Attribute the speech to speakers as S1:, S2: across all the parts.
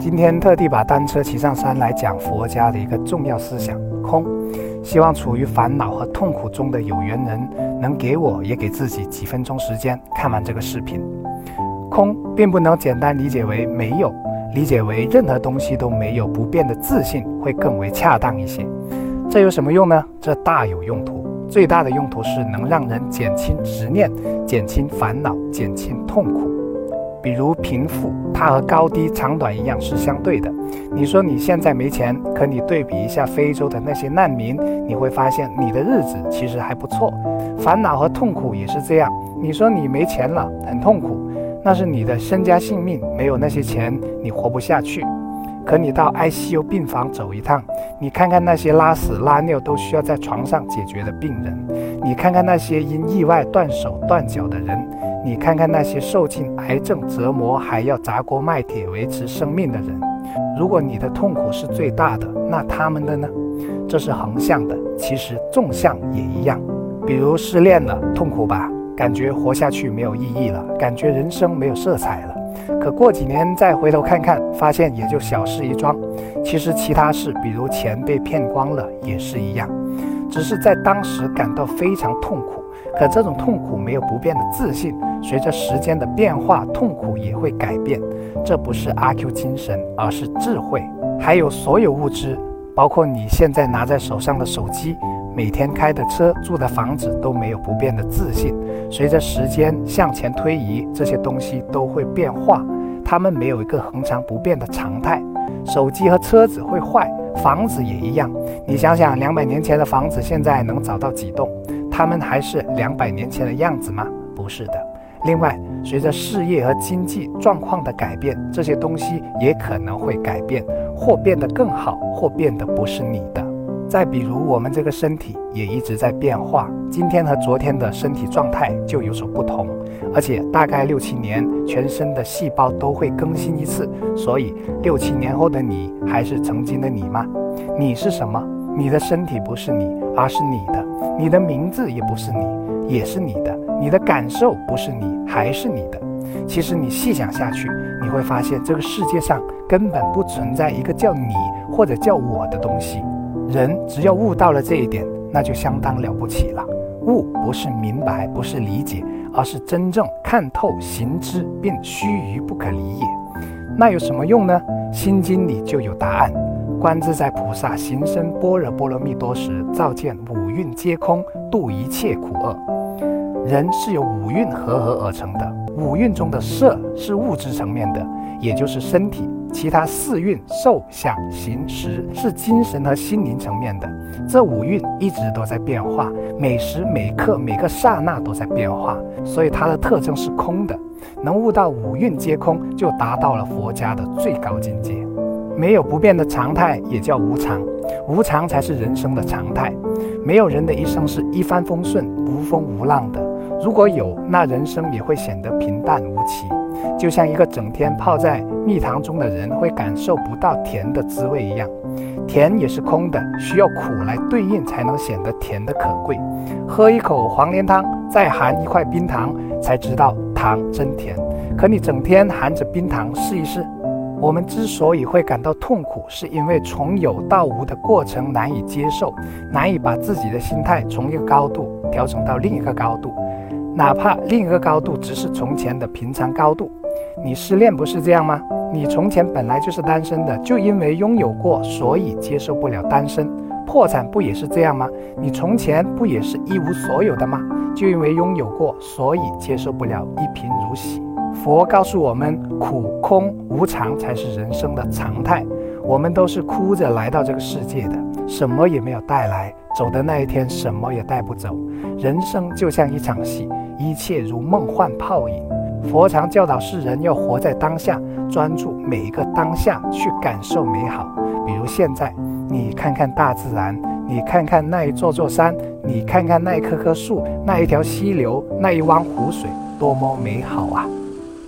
S1: 今天特地把单车骑上山来讲佛家的一个重要思想——空。希望处于烦恼和痛苦中的有缘人，能给我也给自己几分钟时间看完这个视频。空并不能简单理解为没有，理解为任何东西都没有不变的自信会更为恰当一些。这有什么用呢？这大有用途。最大的用途是能让人减轻执念，减轻烦恼，减轻痛苦。比如贫富，它和高低长短一样是相对的。你说你现在没钱，可你对比一下非洲的那些难民，你会发现你的日子其实还不错。烦恼和痛苦也是这样。你说你没钱了，很痛苦，那是你的身家性命，没有那些钱，你活不下去。可你到 ICU 病房走一趟，你看看那些拉屎拉尿都需要在床上解决的病人，你看看那些因意外断手断脚的人。你看看那些受尽癌症折磨还要砸锅卖铁维持生命的人，如果你的痛苦是最大的，那他们的呢？这是横向的，其实纵向也一样。比如失恋了，痛苦吧？感觉活下去没有意义了，感觉人生没有色彩了。可过几年再回头看看，发现也就小事一桩。其实其他事，比如钱被骗光了，也是一样，只是在当时感到非常痛苦。可这种痛苦没有不变的自信，随着时间的变化，痛苦也会改变。这不是阿 Q 精神，而是智慧。还有所有物质，包括你现在拿在手上的手机，每天开的车，住的房子，都没有不变的自信。随着时间向前推移，这些东西都会变化，它们没有一个恒常不变的常态。手机和车子会坏，房子也一样。你想想，两百年前的房子，现在能找到几栋？他们还是两百年前的样子吗？不是的。另外，随着事业和经济状况的改变，这些东西也可能会改变，或变得更好，或变得不是你的。再比如，我们这个身体也一直在变化，今天和昨天的身体状态就有所不同，而且大概六七年，全身的细胞都会更新一次。所以，六七年后的你还是曾经的你吗？你是什么？你的身体不是你，而是你的；你的名字也不是你，也是你的；你的感受不是你，还是你的。其实你细想下去，你会发现这个世界上根本不存在一个叫你或者叫我的东西。人只要悟到了这一点，那就相当了不起了。悟不是明白，不是理解，而是真正看透、行之，并须臾不可离也。那有什么用呢？心经里就有答案。观自在菩萨行深般若波罗蜜多时，照见五蕴皆空，度一切苦厄。人是由五蕴合合而成的，五蕴中的色是物质层面的，也就是身体；其他四蕴受想行识是精神和心灵层面的。这五蕴一直都在变化，每时每刻每个刹那都在变化，所以它的特征是空的。能悟到五蕴皆空，就达到了佛家的最高境界。没有不变的常态，也叫无常。无常才是人生的常态。没有人的一生是一帆风顺、无风无浪的。如果有，那人生也会显得平淡无奇。就像一个整天泡在蜜糖中的人会感受不到甜的滋味一样。甜也是空的，需要苦来对应，才能显得甜的可贵。喝一口黄连汤，再含一块冰糖，才知道糖真甜。可你整天含着冰糖，试一试。我们之所以会感到痛苦，是因为从有到无的过程难以接受，难以把自己的心态从一个高度调整到另一个高度，哪怕另一个高度只是从前的平常高度。你失恋不是这样吗？你从前本来就是单身的，就因为拥有过，所以接受不了单身。破产不也是这样吗？你从前不也是一无所有的吗？就因为拥有过，所以接受不了一贫如洗。佛告诉我们，苦、空、无常才是人生的常态。我们都是哭着来到这个世界的，什么也没有带来，走的那一天什么也带不走。人生就像一场戏，一切如梦幻泡影。佛常教导世人要活在当下，专注每一个当下去感受美好。比如现在，你看看大自然，你看看那一座座山，你看看那一棵棵树，那一条溪流，那一汪湖水，多么美好啊！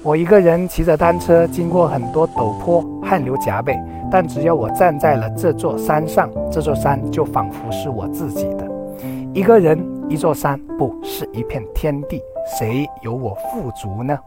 S1: 我一个人骑着单车，经过很多陡坡，汗流浃背。但只要我站在了这座山上，这座山就仿佛是我自己的。一个人，一座山，不是一片天地，谁有我富足呢？